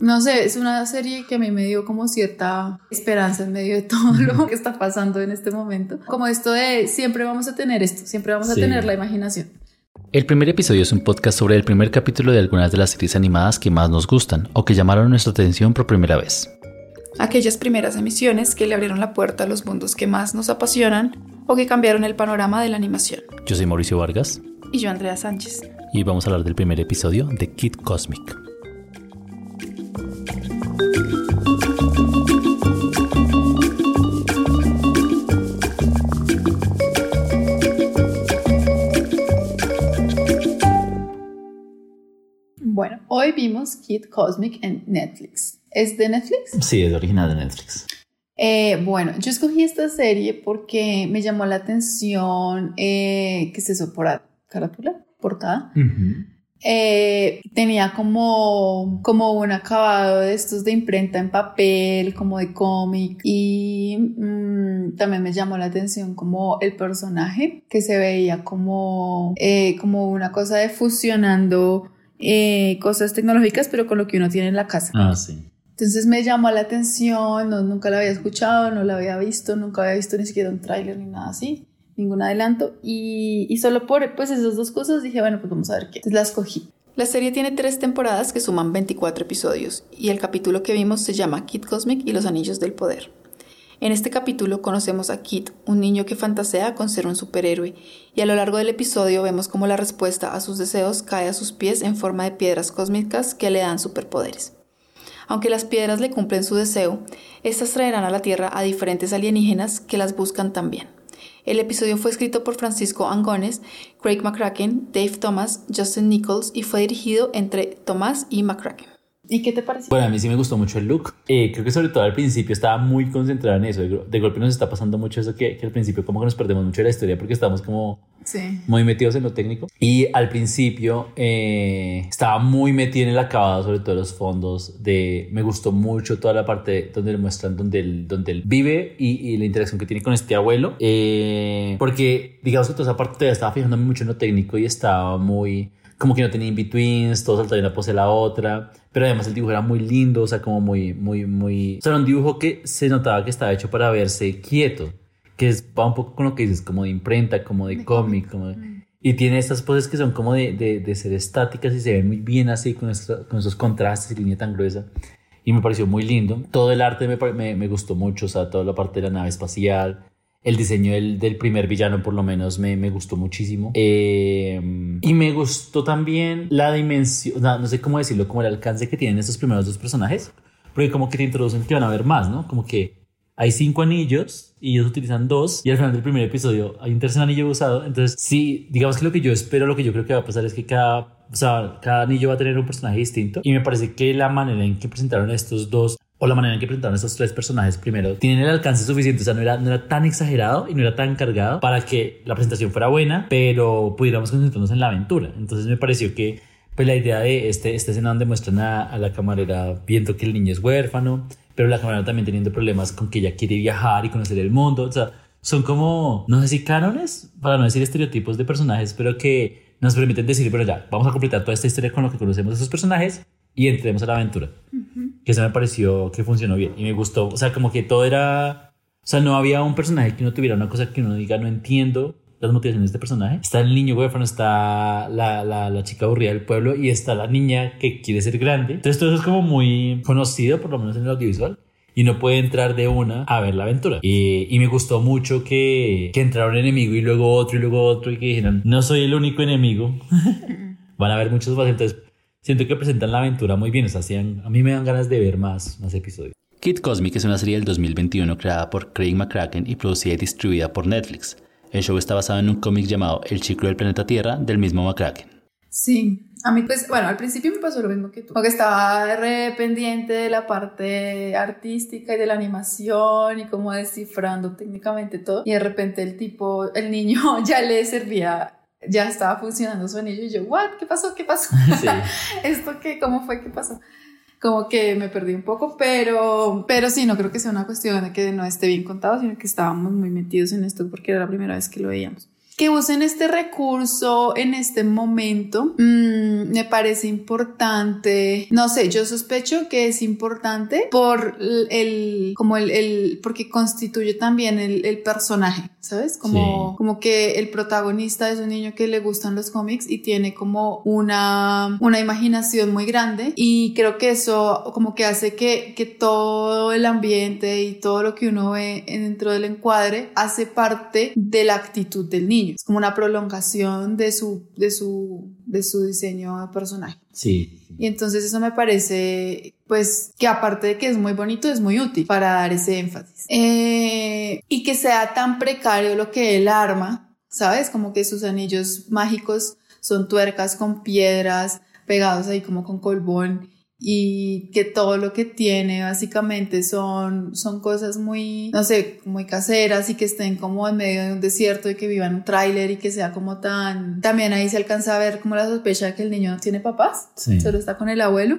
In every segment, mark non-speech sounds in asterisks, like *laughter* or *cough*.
No sé, es una serie que a mí me dio como cierta esperanza en medio de todo lo que está pasando en este momento. Como esto de siempre vamos a tener esto, siempre vamos a tener la imaginación. El primer episodio es un podcast sobre el primer capítulo de algunas de las series animadas que más nos gustan o que llamaron nuestra atención por primera vez. Aquellas primeras emisiones que le abrieron la puerta a los mundos que más nos apasionan o que cambiaron el panorama de la animación. Yo soy Mauricio Vargas. Y yo Andrea Sánchez. Y vamos a hablar del primer episodio de Kid Cosmic. Bueno, hoy vimos Kid Cosmic en Netflix. ¿Es de Netflix? Sí, es original de Netflix. Eh, bueno, yo escogí esta serie porque me llamó la atención, eh, ¿qué es eso? Por carátula, portada. Eh, tenía como, como un acabado de estos de imprenta en papel, como de cómic y mm, también me llamó la atención como el personaje que se veía como, eh, como una cosa de fusionando eh, cosas tecnológicas pero con lo que uno tiene en la casa. Ah, sí. Entonces me llamó la atención, no, nunca la había escuchado, no la había visto, nunca había visto ni siquiera un tráiler ni nada así ningún adelanto y, solo por pues esas dos cosas dije, bueno, pues vamos a ver qué. Entonces la escogí. La serie tiene tres temporadas que suman 24 episodios y el capítulo que vimos se llama Kid Cosmic y los Anillos del Poder. En este capítulo conocemos a Kid, un niño que fantasea con ser un superhéroe, y a lo largo del episodio vemos cómo la respuesta a sus deseos cae a sus pies en forma de piedras cósmicas que le dan superpoderes. Aunque las piedras le cumplen su deseo, estas traerán a la Tierra a diferentes alienígenas que las buscan también. El episodio fue escrito por Francisco Angones, Craig McCracken, Dave Thomas, Justin Nichols y fue dirigido entre Thomas y McCracken. ¿Y qué te pareció? Bueno, a mí sí me gustó mucho el look. Eh, creo que sobre todo al principio estaba muy concentrado en eso. De, golpe nos está pasando mucho eso que, que, al principio como que nos perdemos mucho de la historia porque estamos como muy metidos en lo técnico. Y al principio eh, estaba muy metido en el acabado, sobre todo los fondos. De, me gustó mucho toda la parte donde le muestran donde él, donde él vive y, y la interacción que tiene con este abuelo. Eh, porque digamos que toda esa parte estaba fijándome mucho en lo técnico y estaba muy como que no tenía in-betweens, todo saltaba de una pose a la otra, pero además el dibujo era muy lindo, o sea, como muy, muy, muy... O sea, era un dibujo que se notaba que estaba hecho para verse quieto, que va un poco con lo que dices, como de imprenta, como de, cómic, como Y tiene estas poses que son como de, de, ser estáticas y se ven muy bien así, con, con esos contrastes y línea tan gruesa. Y me pareció muy lindo. Todo el arte me, me, me gustó mucho, o sea, toda la parte de la nave espacial, el diseño del, del, primer villano por lo menos me, me gustó muchísimo. Eh, y me gustó también la dimensión, no, sé cómo decirlo, como el alcance que tienen estos primeros dos personajes. Porque como que te introducen que van a haber más, ¿no? Como que hay cinco anillos y ellos utilizan dos y al final del primer episodio hay un tercer anillo usado. Entonces, sí, digamos que lo que yo espero, lo que yo creo que va a pasar es que cada, o sea, cada anillo va a tener un personaje distinto. Y me parece que la manera en que presentaron estos dos o la manera en que presentaron estos tres personajes primero tienen el alcance suficiente, o sea, no era, no era tan exagerado y no era tan cargado para que la presentación fuera buena, pero pudiéramos concentrarnos en la aventura. Entonces me pareció que pues la idea de este, esta escena donde muestran a, la camarera viendo que el niño es huérfano, pero la camarera también teniendo problemas con que ella quiere viajar y conocer el mundo, o sea, son como, no sé si cánones, para no decir estereotipos de personajes, pero que nos permiten decir, pero ya, vamos a completar toda esta historia con lo que conocemos de esos personajes y entremos a la aventura. Que eso me pareció que funcionó bien y me gustó. O sea, como que todo era. O sea, no había un personaje que no tuviera una cosa que uno diga, no entiendo las motivaciones de este personaje. Está el niño huérfano, está la, la, la, chica aburrida del pueblo y está la niña que quiere ser grande. Entonces todo eso es como muy conocido, por lo menos en el audiovisual. Y no puede entrar de una a ver la aventura. Y, y me gustó mucho que, que entrara un enemigo y luego otro y luego otro y que dijeran, no soy el único enemigo. *laughs* Van a haber muchos más. Entonces siento que presentan la aventura muy bien. O sea, a mí me dan ganas de ver más, más episodios. Kid Cosmic es una serie del 2021 creada por Craig McCracken y producida y distribuida por Netflix. El show está basado en un cómic llamado El ciclo del planeta Tierra del mismo McCracken. Sí, a mí pues, bueno, al principio me pasó lo mismo que tú, porque estaba re pendiente de la parte artística y de la animación y como descifrando técnicamente todo y de repente el tipo, el niño *laughs* ya le servía ya estaba funcionando su anillo y yo, ¿what? ¿Qué pasó? ¿Qué pasó? *laughs* *laughs* ¿Esto qué? ¿Cómo fue? ¿Qué pasó? Como que me perdí un poco, pero, pero sí, no creo que sea una cuestión de que no esté bien contado, sino que estábamos muy metidos en esto porque era la primera vez que lo veíamos. que usen este recurso en este momento mm, me parece importante. No sé, yo sospecho que es importante por el, como el, el porque constituye también el, el personaje, ¿sabes? Como, como que el protagonista es un niño que le gustan los cómics y tiene como una, una imaginación muy grande y creo que eso como que hace que, que todo el ambiente y todo lo que uno ve dentro del encuadre hace parte de la actitud del niño. Es como una prolongación de su, de su, de su diseño de personaje. Sí. Y entonces eso me parece, pues, que aparte de que es muy bonito, es muy útil para dar ese énfasis. Eh, y que sea tan precario lo que él arma, ¿sabes? Como que sus anillos mágicos son tuercas con piedras pegados ahí como con colbón y que todo lo que tiene básicamente son, son cosas muy, no sé, muy caseras y que estén como en medio de un desierto y que vivan un tráiler y que sea como tan... También ahí se alcanza a ver como la sospecha de que el niño no tiene papás, solo está con el abuelo.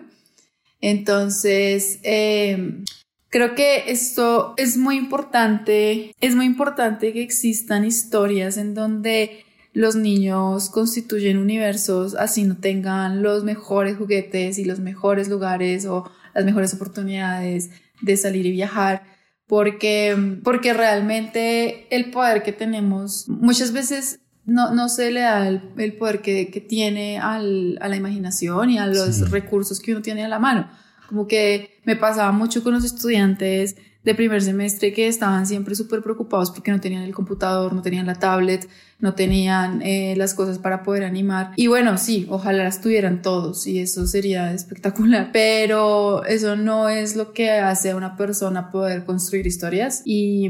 Entonces, em, creo que esto es muy importante, es muy importante que existan historias en donde los niños constituyen universos así no tengan los mejores juguetes y los mejores lugares o las mejores oportunidades de salir y viajar porque, porque realmente el poder que tenemos muchas veces no, no se le da el, poder que, que tiene al, a la imaginación y a los recursos que uno tiene a la mano. Como que me pasaba mucho con los estudiantes de primer semestre que estaban siempre súper preocupados porque no tenían el computador, no tenían la tablet, no tenían eh, las cosas para poder animar. Y bueno, sí, ojalá las tuvieran todos y eso sería espectacular, pero eso no es lo que hace a una persona poder construir historias y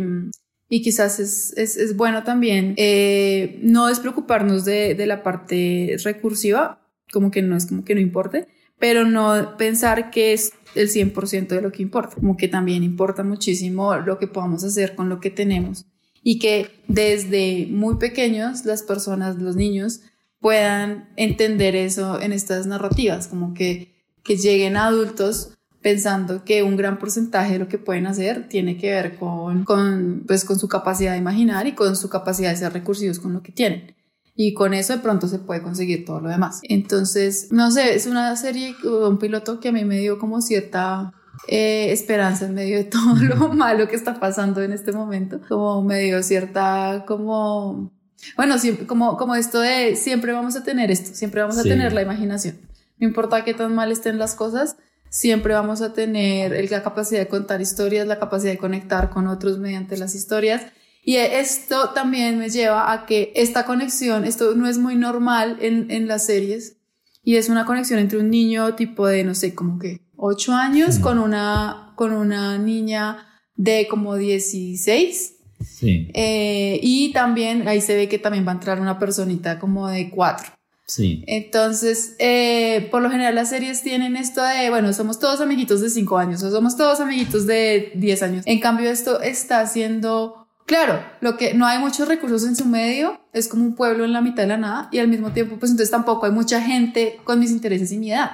y quizás es, es, es bueno también eh, no despreocuparnos de, de la parte recursiva, como que no es como que no importe, pero no pensar que es el 100% de lo que importa, como que también importa muchísimo lo que podamos hacer con lo que tenemos y que desde muy pequeños las personas, los niños, puedan entender eso en estas narrativas, como que, que lleguen adultos pensando que un gran porcentaje de lo que pueden hacer tiene que ver con, con, pues, con su capacidad de imaginar y con su capacidad de ser recursivos con lo que tienen y con eso de pronto se puede conseguir todo lo demás. Entonces, no sé, es una serie, un piloto que a mí me dio como cierta eh, esperanza en medio de todo lo malo que está pasando en este momento, como me dio cierta como... Bueno, siempre, como, como esto de siempre vamos a tener esto, siempre vamos a tener la imaginación. No importa qué tan mal estén las cosas, siempre vamos a tener la capacidad de contar historias, la capacidad de conectar con otros mediante las historias y esto también me lleva a que esta conexión, esto no es muy normal en, en las series, y es una conexión entre un niño tipo de, no sé, como que 8 años con, una, con una niña de como 16. Sí. Eh, y también ahí se ve que también va a entrar una personita como de 4. Sí. Entonces, eh, por lo general las series tienen esto de, bueno, somos todos amiguitos de 5 años o somos todos amiguitos de 10 años. En cambio, esto está haciendo Claro, lo que no hay muchos recursos en su medio, es como un pueblo en la mitad de la nada y al mismo tiempo, pues entonces tampoco hay mucha gente con mis intereses y mi edad.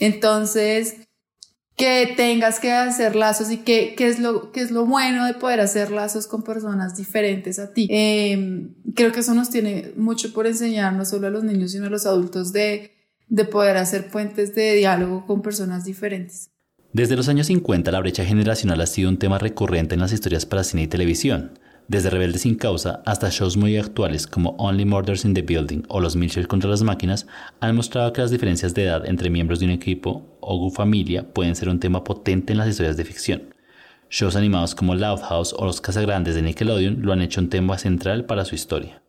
Entonces, que tengas que hacer lazos y que, es, lo, que es lo bueno de poder hacer lazos con personas diferentes a ti. Em, creo que eso nos tiene mucho por enseñar, no solo a los niños, sino a los adultos, de, de poder hacer puentes de diálogo con personas diferentes. Desde los años 50 la brecha generacional ha sido un tema recurrente en las historias para cine y televisión. Desde Rebeldes sin Causa hasta shows muy actuales como Only Murders in the Building o Los Mitchell contra las máquinas han mostrado que las diferencias de edad entre miembros de un equipo o familia pueden ser un tema potente en las historias de ficción. Shows animados como Loud House o Los Casagrandes de Nickelodeon lo han hecho un tema central para su historia.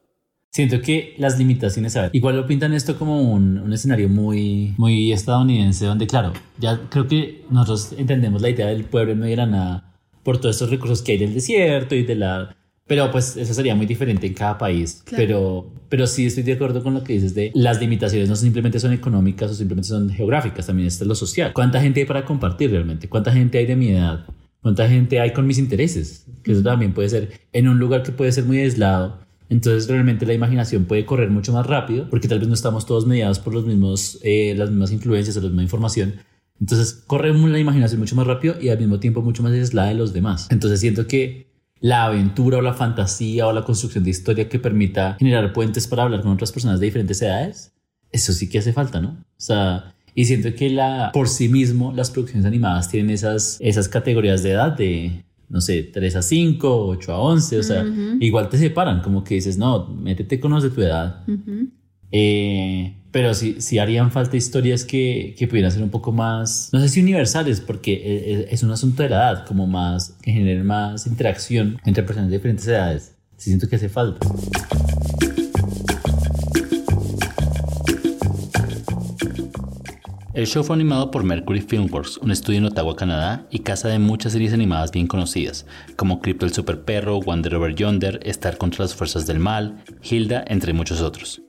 Siento que las limitaciones, a ver, igual lo pintan esto como un, un, escenario muy, muy estadounidense, donde, claro, ya creo que nosotros entendemos la idea del pueblo de la nada por todos estos recursos que hay del desierto y de la. Pero pues eso sería muy diferente en cada país. Pero, pero sí estoy de acuerdo con lo que dices de las limitaciones no simplemente son económicas o simplemente son geográficas, también está lo social. ¿Cuánta gente hay para compartir realmente? ¿Cuánta gente hay de mi edad? ¿Cuánta gente hay con mis intereses? Que eso también puede ser en un lugar que puede ser muy aislado entonces realmente la imaginación puede correr mucho más rápido porque tal vez no estamos todos mediados por los mismos, eh, las mismas influencias o la misma información. Entonces corre la imaginación mucho más rápido y al mismo tiempo mucho más aislada de los demás. Entonces siento que, la aventura o la fantasía o la construcción de historia que permita generar puentes para hablar con otras personas de diferentes edades, eso sí que hace falta, ¿no? O sea, y siento que la, por sí mismo las producciones animadas tienen esas, esas categorías de edad de, no sé, 3 a 5, 8 a 11, o sea, igual te separan, como que dices, no, métete con los de tu edad. eh, pero sí, sí harían falta historias que, que, pudieran ser un poco más, no sé si universales, porque e, e, es un asunto de la edad, como más, que generen más interacción entre personas de diferentes edades. Sí siento que hace falta. El show fue animado por Mercury Filmworks, un estudio en Ottawa, Canadá, y casa de muchas series animadas bien conocidas, como Crypto el Super Perro, Wander Over Yonder, Star contra las Fuerzas del Mal, Hilda, entre muchos otros.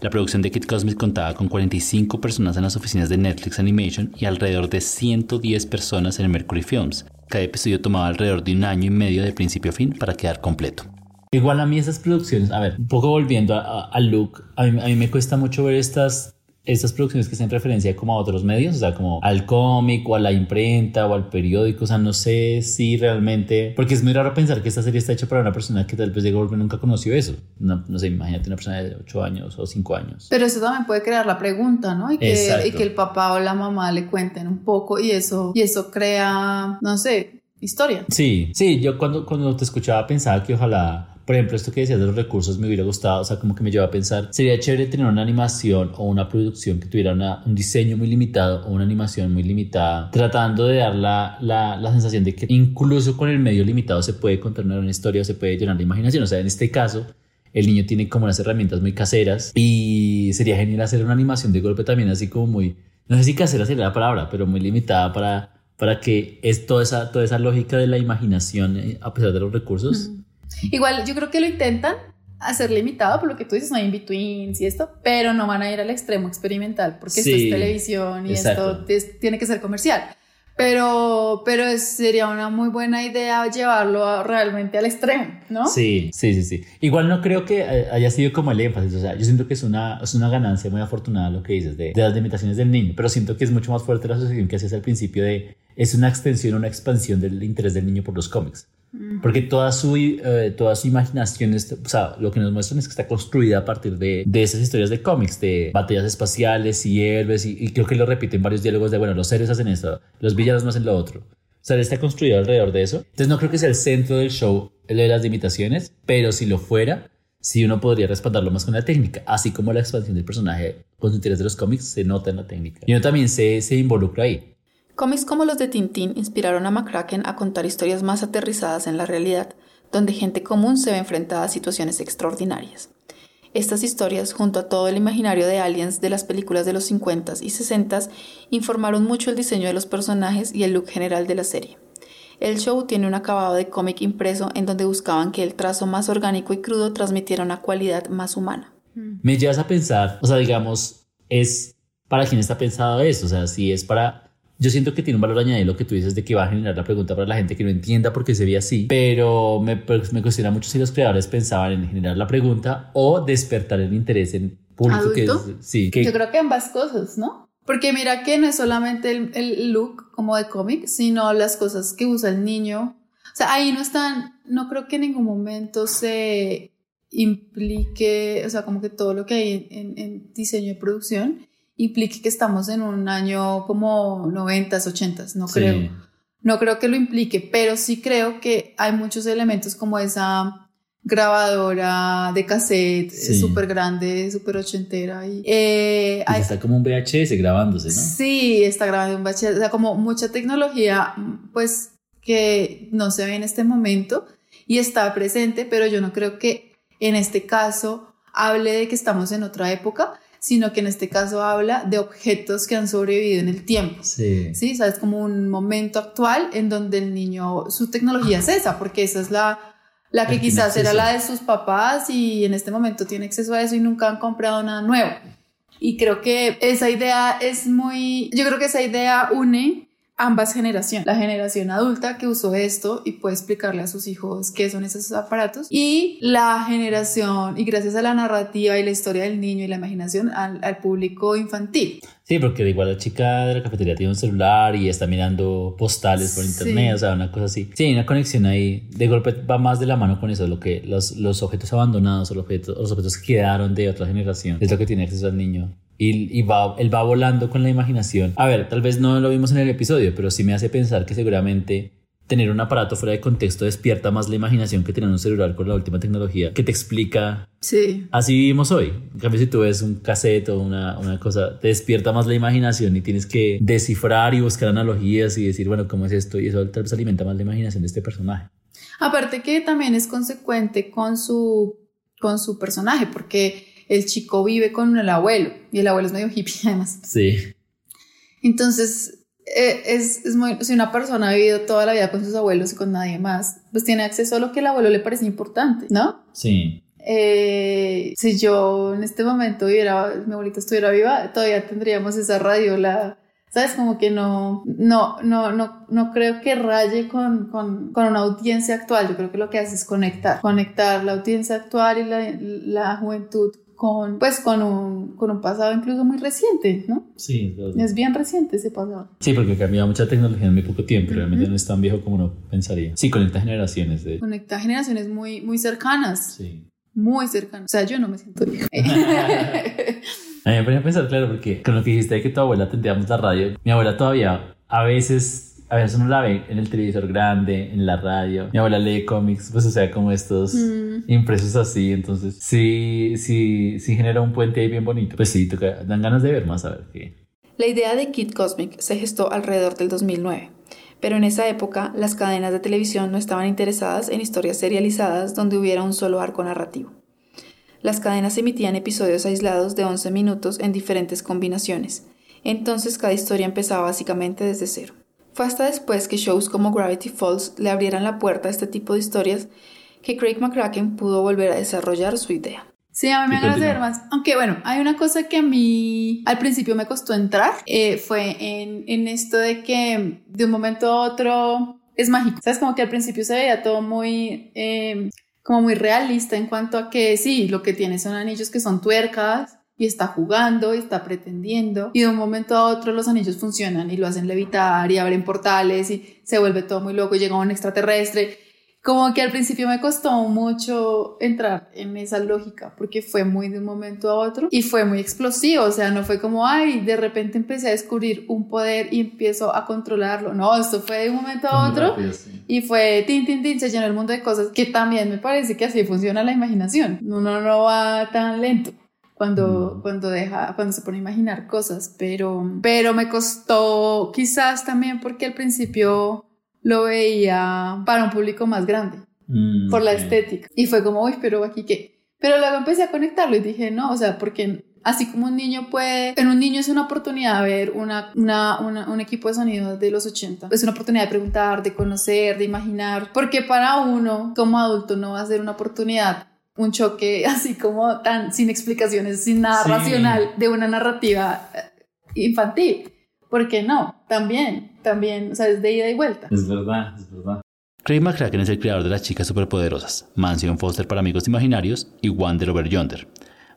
La producción de Kid Cosmic contaba con 45 personas en las oficinas de Netflix Animation y alrededor de 110 personas en Mercury Films. Cada episodio tomaba alrededor de un año y medio de principio a fin para quedar completo. Igual a mí esas producciones, a ver, un poco volviendo a, Luke, a mí, a mí me cuesta mucho ver estas estas producciones que hacen referencia como a otros medios, o sea, como al cómic o a la imprenta o al periódico, o sea, no sé si realmente, porque es muy raro pensar que esta serie está hecha para una persona que tal vez de golpe nunca conoció eso, no, no sé, imagínate una persona de 8 años o 5 años. Pero eso también puede crear la pregunta, ¿no? Y que, y que el papá o la mamá le cuenten un poco y eso, y eso crea, no sé, historia. Sí, sí, yo cuando, cuando te escuchaba pensaba que ojalá por ejemplo, esto que decías de los recursos me hubiera gustado, o sea, como que me lleva a pensar, sería chévere tener una animación o una producción que tuviera un diseño muy limitado o una animación muy limitada, tratando de dar la, la, la, sensación de que incluso con el medio limitado se puede contar una historia o se puede llenar la imaginación. O sea, en este caso, el niño tiene como unas herramientas muy caseras y sería genial hacer una animación de golpe también así como muy, no sé si casera sería la palabra, pero muy limitada para para que es toda esa, toda esa lógica de la imaginación eh, a pesar de los recursos Igual yo creo que lo intentan hacer limitado por lo que tú dices, no hay in-betweens y esto, pero no van a ir al extremo experimental porque esto es televisión y esto tiene que ser comercial. Pero, pero sería una muy buena idea llevarlo realmente al extremo, ¿no? Sí, sí, sí, sí. Igual no creo que haya sido como el énfasis, o sea, yo siento que es una, es una ganancia muy afortunada lo que dices de, de las limitaciones del niño, pero siento que es mucho más fuerte la asociación que hacías al principio de, es una extensión, una expansión del interés del niño por los cómics. Porque toda su, eh, toda su imaginación, o sea, lo que nos muestran es que está construida a partir de, de esas historias de cómics, de batallas espaciales y héroes, y, creo que lo repiten varios diálogos de, bueno, los seres hacen esto, los villanos no hacen lo otro. O sea, está construido alrededor de eso. Entonces no creo que sea el centro del show el de las limitaciones, pero si lo fuera, sí uno podría respaldarlo más con la técnica, así como la expansión del personaje con su interés de los cómics se nota en la técnica. Y uno también se, se involucra ahí. Cómics como los de Tintín inspiraron a McCracken a contar historias más aterrizadas en la realidad, donde gente común se ve enfrentada a situaciones extraordinarias. Estas historias, junto a todo el imaginario de aliens de las películas de los 50s y 60s, informaron mucho el diseño de los personajes y el look general de la serie. El show tiene un acabado de cómic impreso en donde buscaban que el trazo más orgánico y crudo transmitiera una cualidad más humana. Me llevas a pensar, o sea, digamos, es para quién está pensado eso, o sea, si es para yo siento que tiene un valor añadido lo que tú dices de que va a generar la pregunta para la gente que no entienda por qué se ve así, pero me, pues, me cuestiona mucho si los creadores pensaban en generar la pregunta o despertar el interés en público que sí. Yo creo que ambas cosas, ¿no? Porque mira que no es solamente el, el look como de cómic, sino las cosas que usa el niño. O sea, ahí no están, no creo que en ningún momento se implique, o sea, como que todo lo que hay en, en diseño y producción implique que estamos en un año como 90s, 80s, no creo. No creo que lo implique, pero sí creo que hay muchos elementos como esa grabadora de cassette súper grande, súper ochentera. Y, eh, está como un VHS grabándose, ¿no? Sí, está grabando un VHS, o sea, como mucha tecnología, pues que no se ve en este momento y está presente, pero yo no creo que en este caso hable de que estamos en otra época, sino que en este caso habla de objetos que han sobrevivido en el tiempo. Sí. Sí, sabes, como un momento actual en donde el niño, su tecnología es esa, porque esa es la, la que quizás era la de sus papás y en este momento tiene acceso a eso y nunca han comprado nada nuevo. Y creo que esa idea es muy, yo creo que esa idea une ambas generaciones. La generación adulta que usó esto y puede explicarle a sus hijos qué son esos aparatos y la generación, y gracias a la narrativa y la historia del niño y la imaginación, al, público infantil. Sí, porque igual la chica de la cafetería tiene un celular y está mirando postales por internet, o sea, una cosa así. Sí, hay una conexión ahí. De golpe va más de la mano con eso, lo que los, los objetos abandonados o los objetos, los objetos que quedaron de otra generación es lo que tiene acceso al niño y, va, él va volando con la imaginación. A ver, tal vez no lo vimos en el episodio, pero sí me hace pensar que seguramente tener un aparato fuera de contexto despierta más la imaginación que tener un celular con la última tecnología que te explica. Sí. Así vivimos hoy. En cambio, si tú ves un cassette o una, una cosa, te despierta más la imaginación y tienes que descifrar y buscar analogías y decir, bueno, ¿cómo es esto? Y eso tal vez alimenta más la imaginación de este personaje. Aparte que también es consecuente con su, con su personaje, porque el chico vive con el abuelo y el abuelo es medio hippie *laughs* además. Sí. Entonces, eh, es, es muy, si una persona ha vivido toda la vida con sus abuelos y con nadie más, pues tiene acceso a lo que el abuelo le parece importante, ¿no? Sí. Eh, si yo en este momento hubiera, mi abuelita estuviera viva, todavía tendríamos esa radio, la, ¿sabes? Como que no, no, no, no, no creo que raye con, con, con, una audiencia actual. Yo creo que lo que hace es conectar, conectar la audiencia actual y la, la juventud con, pues, con un, con un pasado incluso muy reciente, ¿no? Sí, es bien reciente ese pasado. Sí, porque ha cambiado mucha tecnología en muy poco tiempo, realmente no es tan viejo como uno pensaría. Sí, conecta generaciones. De... Conecta generaciones muy, muy cercanas. Sí. Muy cercanas. O sea, yo no me siento vieja. *laughs* a mí me ponía a pensar, claro, porque con lo que dijiste de que tu abuela atendíamos la radio, mi abuela todavía a veces a veces uno la ve en el televisor grande, en la radio. Mi abuela lee cómics, pues o sea, como estos mm. impresos así. Entonces, sí, sí, sí genera un puente ahí bien bonito. Pues sí, toca, dan ganas de ver más a ver qué. La idea de Kid Cosmic se gestó alrededor del 2009. Pero en esa época, las cadenas de televisión no estaban interesadas en historias serializadas donde hubiera un solo arco narrativo. Las cadenas emitían episodios aislados de 11 minutos en diferentes combinaciones, entonces cada historia empezaba básicamente desde cero. Fue hasta después que shows como Gravity Falls le abrieran la puerta a este tipo de historias que Craig McCracken pudo volver a desarrollar su idea. Sí, a mí me agrada ver más. Aunque bueno, hay una cosa que a mí al principio me costó entrar, eh, fue en, en, esto de que de un momento a otro es mágico. Sabes, como que al principio se veía todo muy, eh, como muy realista en cuanto a que sí, lo que tiene son anillos que son tuercas y está jugando y está pretendiendo y de un momento a otro los anillos funcionan y lo hacen levitar y abren portales y se vuelve todo muy loco y llega un extraterrestre. Como que al principio me costó mucho entrar en esa lógica porque fue muy de un momento a otro y fue muy explosivo, o sea, no fue como, ay, de repente empecé a descubrir un poder y empiezo a controlarlo, no, esto fue de un momento a otro y fue, tin, tin, tin, se llenó el mundo de cosas que también me parece que así funciona la imaginación, uno no va tan lento cuando, mm. cuando deja, cuando se pone a imaginar cosas, pero, pero me costó quizás también porque al principio lo veía para un público más grande, mm, por la estética. Y fue como, uy, pero aquí qué. Pero luego empecé a conectarlo y dije, no, o sea, porque así como un niño puede, en un niño es una oportunidad de ver una, una, un equipo de sonido de los 80. Es una oportunidad de preguntar, de conocer, de imaginar, porque para uno como adulto no va a ser una oportunidad un choque *laughs* así como tan sin explicaciones, sin nada racional de una narrativa eh, infantil. ¿Por qué no? También, también, o sea, es de ida y vuelta. Es verdad, es verdad. Craig McCracken es el creador de las chicas superpoderosas, Mansion Foster para amigos imaginarios y Wander Over Yonder.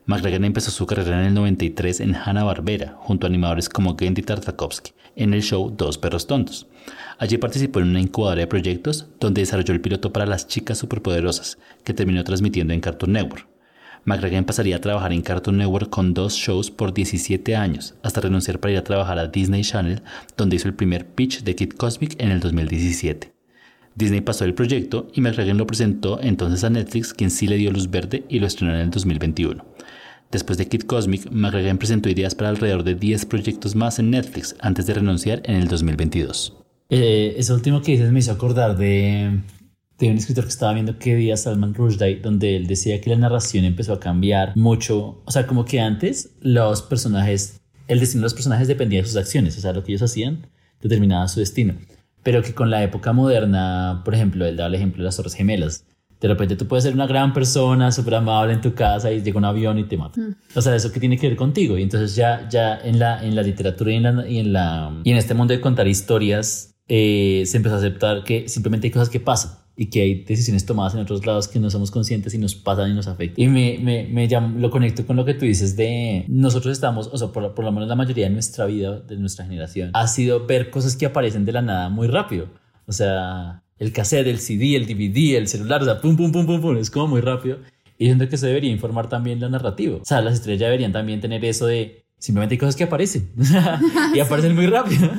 McCracken empezó su carrera en el 93 en Hanna-Barbera, junto a animadores como Gendy Tartakovsky, en el show Dos Perros Tontos. Allí participó en una incubadora de proyectos donde desarrolló el piloto para las chicas superpoderosas, que terminó transmitiendo en Cartoon Network. McGregor pasaría a trabajar en Cartoon Network con dos shows por 17 años, hasta renunciar para ir a trabajar a Disney Channel, donde hizo el primer pitch de Kid Cosmic en el 2017. Disney pasó el proyecto y McGregor lo presentó entonces a Netflix, quien sí le dio luz verde y lo estrenó en el 2021. Después de Kid Cosmic, McGregor presentó ideas para alrededor de 10 proyectos más en Netflix antes de renunciar en el 2022. Eh, eso último que dices me hizo acordar de, de un escritor que estaba viendo que día Salman Rushdie, donde él decía que la narración empezó a cambiar mucho. O sea, como que antes los personajes, el destino de los personajes dependía de sus acciones, o sea, lo que ellos hacían determinaba su destino. Pero que con la época moderna, por ejemplo, él daba el ejemplo de las Torres Gemelas, De repente tú puedes ser una gran persona, súper amable en tu casa y llega un avión y te mata. Mm. O sea, eso que tiene que ver contigo. Y entonces ya, ya en, la, en la literatura y en, la, y en, la, y en este mundo de contar historias eh, se empezó a aceptar que simplemente hay cosas que pasan y que hay decisiones tomadas en otros lados que no somos conscientes y nos pasan y nos afectan. Y me, me, me lo conecto con lo que tú dices de nosotros estamos, o sea, por, por lo menos la mayoría de nuestra vida, de nuestra generación, ha sido ver cosas que aparecen de la nada muy rápido. O sea, el cassette, el CD, el DVD, el celular, o sea, pum, pum, pum, pum, pum, es como muy rápido. Y siento que se debería informar también la narrativa. O sea, las estrellas deberían también tener eso de simplemente hay cosas que aparecen *laughs* y aparecen muy rápido.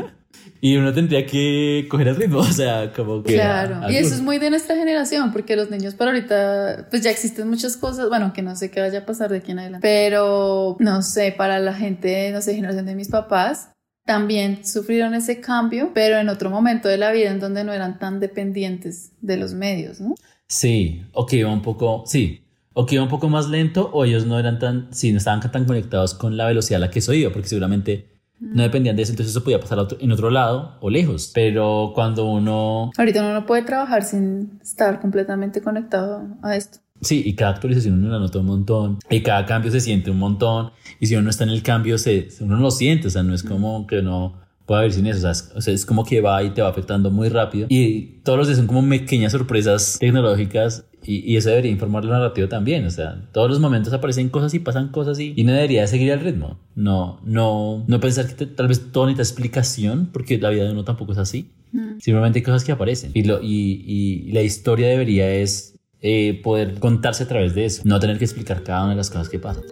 Y uno tendría que coger el ritmo, *laughs* o sea, como que... Claro, y eso es muy de nuestra generación, porque los niños para ahorita, pues ya existen muchas cosas, bueno, que no sé qué vaya a pasar de aquí en adelante, pero no sé, para la gente, no sé, generación de mis papás, también sufrieron ese cambio, pero en otro momento de la vida en donde no eran tan dependientes de los medios, ¿no? Sí, o que iba un poco, sí, o que iba un poco más lento, o ellos no eran tan, sí, no estaban tan conectados con la velocidad a la que eso iba, porque seguramente no dependían de eso, entonces eso podía pasar en otro lado o lejos. Pero cuando uno... Ahorita uno no puede trabajar sin estar completamente conectado a esto. Sí, y cada actualización uno la nota un montón, y cada cambio se siente un montón, y si uno está en el cambio, se, uno no lo siente, o sea, no es como que no pueda haber sin eso, o sea, es, como que va y te va afectando muy rápido, y todos los días son como pequeñas sorpresas tecnológicas, y, eso debería informar la narrativa también, o sea, todos los momentos aparecen cosas y pasan cosas y, y no debería seguir el ritmo, no, no, no pensar que tal vez todo necesita explicación, porque la vida de uno tampoco es así, simplemente hay cosas que aparecen, y, lo, y, y la historia debería es eh, poder contarse a través de eso, no tener que explicar cada una de las cosas que pasan.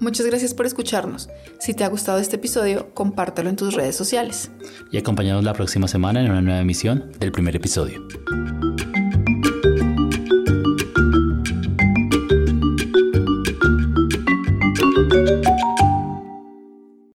Muchas gracias por escucharnos. Si te ha gustado este episodio, compártelo en tus redes sociales. Y acompáñanos la próxima semana en una nueva emisión del primer episodio.